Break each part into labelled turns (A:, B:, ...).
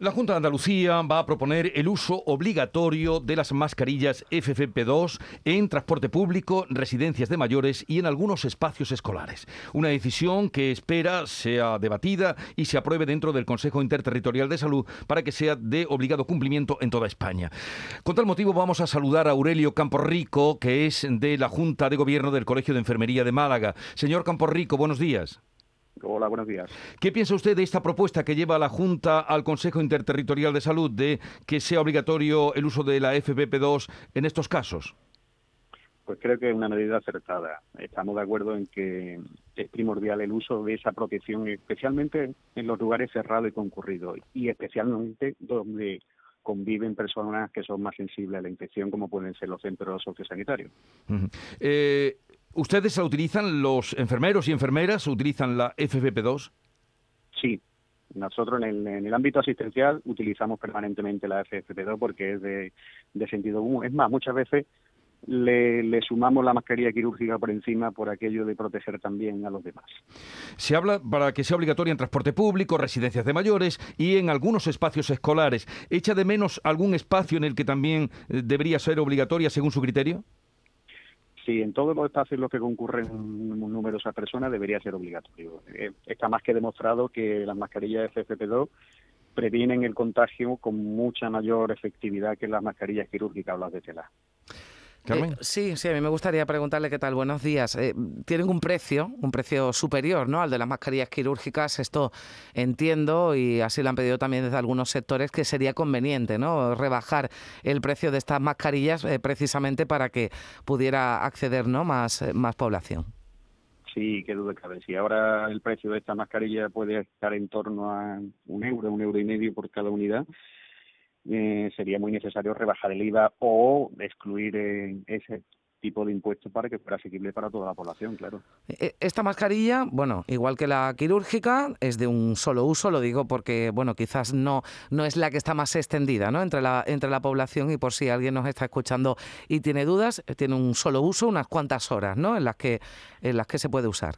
A: La Junta de Andalucía va a proponer el uso obligatorio de las mascarillas FFP2 en transporte público, residencias de mayores y en algunos espacios escolares. Una decisión que espera sea debatida y se apruebe dentro del Consejo Interterritorial de Salud para que sea de obligado cumplimiento en toda España. Con tal motivo vamos a saludar a Aurelio Camporrico, que es de la Junta de Gobierno del Colegio de Enfermería de Málaga. Señor Camporrico, buenos días.
B: Hola, buenos días.
A: ¿Qué piensa usted de esta propuesta que lleva la Junta al Consejo Interterritorial de Salud de que sea obligatorio el uso de la FPP2 en estos casos?
B: Pues creo que es una medida acertada. Estamos de acuerdo en que es primordial el uso de esa protección, especialmente en los lugares cerrados y concurridos, y especialmente donde conviven personas que son más sensibles a la infección, como pueden ser los centros sociosanitarios.
A: eh, ¿Ustedes la utilizan, los enfermeros y enfermeras utilizan la FFP2?
B: Sí, nosotros en el, ámbito asistencial utilizamos permanentemente la FFP2 porque es de, sentido común. Es más, muchas veces le, sumamos la mascarilla quirúrgica por encima por aquello de proteger también a los demás.
A: Se habla para que sea obligatoria en transporte público, residencias de mayores y en algunos espacios escolares. ¿Echa de menos algún espacio en el que también eh, debería ser obligatoria según su criterio?
B: Sí, en todos los espacios en los que concurren numerosas personas debería ser obligatorio. Eh, está más que demostrado que las mascarillas FFP2 previenen el contagio con mucha mayor efectividad que las mascarillas quirúrgicas o las de tela.
C: Eh, sí, sí, a mí me gustaría preguntarle qué tal. Buenos días. Eh, tienen un precio, un precio superior ¿no? al de las mascarillas quirúrgicas. Esto entiendo y así lo han pedido también desde algunos sectores que sería conveniente ¿no? rebajar el precio de estas mascarillas eh, precisamente para que pudiera acceder ¿no? más, más población.
B: Sí, qué duda cabe. Si ahora el precio de esta mascarilla puede estar en torno a un euro, un euro y medio por cada unidad, eh, sería muy necesario rebajar el IVA o excluir eh, ese tipo de impuestos para que fuera asequible para toda la población, claro.
C: E, esta mascarilla, bueno, igual que la quirúrgica, es de un solo uso, lo digo porque, bueno, quizás no, no es la que está más extendida, ¿no? Entre la, entre la población y por si alguien nos está escuchando y tiene dudas, tiene un solo uso, unas cuantas horas, ¿no? En las que, en las que se puede usar.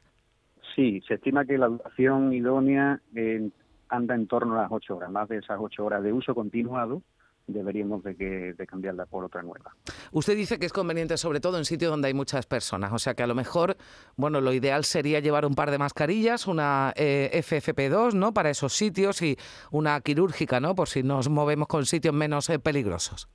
B: Sí, se estima que la duración idónea anda en torno a las ocho horas. Más de esas ocho horas de uso continuado deberíamos de, que, de cambiarla por otra nueva.
C: Usted dice que es conveniente sobre todo en sitios donde hay muchas personas, o sea que a lo mejor, bueno, lo ideal sería llevar un par de mascarillas, una eh, FFP2, ¿no? Para esos sitios y una quirúrgica, ¿no? Por si nos movemos con sitios menos eh, peligrosos.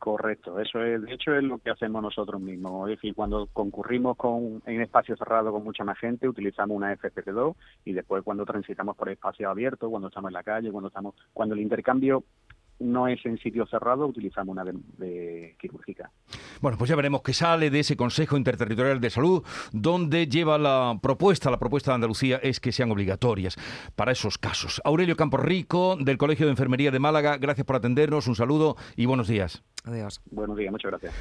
B: Correcto, eso es, de hecho es lo que hacemos nosotros mismos. Es decir, cuando concurrimos con, en espacio cerrado con mucha más gente, utilizamos una FFP2 y después cuando transitamos por espacios abiertos, cuando estamos en la calle, cuando estamos, cuando el intercambio no es en sitio cerrado, utilizamos una de, quirúrgica.
A: Bueno, pues ya veremos qué sale de ese Consejo Interterritorial de Salud, donde lleva la propuesta, la propuesta de Andalucía es que sean obligatorias para esos casos. Aurelio Camporrico, del Colegio de Enfermería de Málaga, gracias por atendernos, un saludo y buenos días.
C: Adiós.
B: Buenos días, muchas gracias.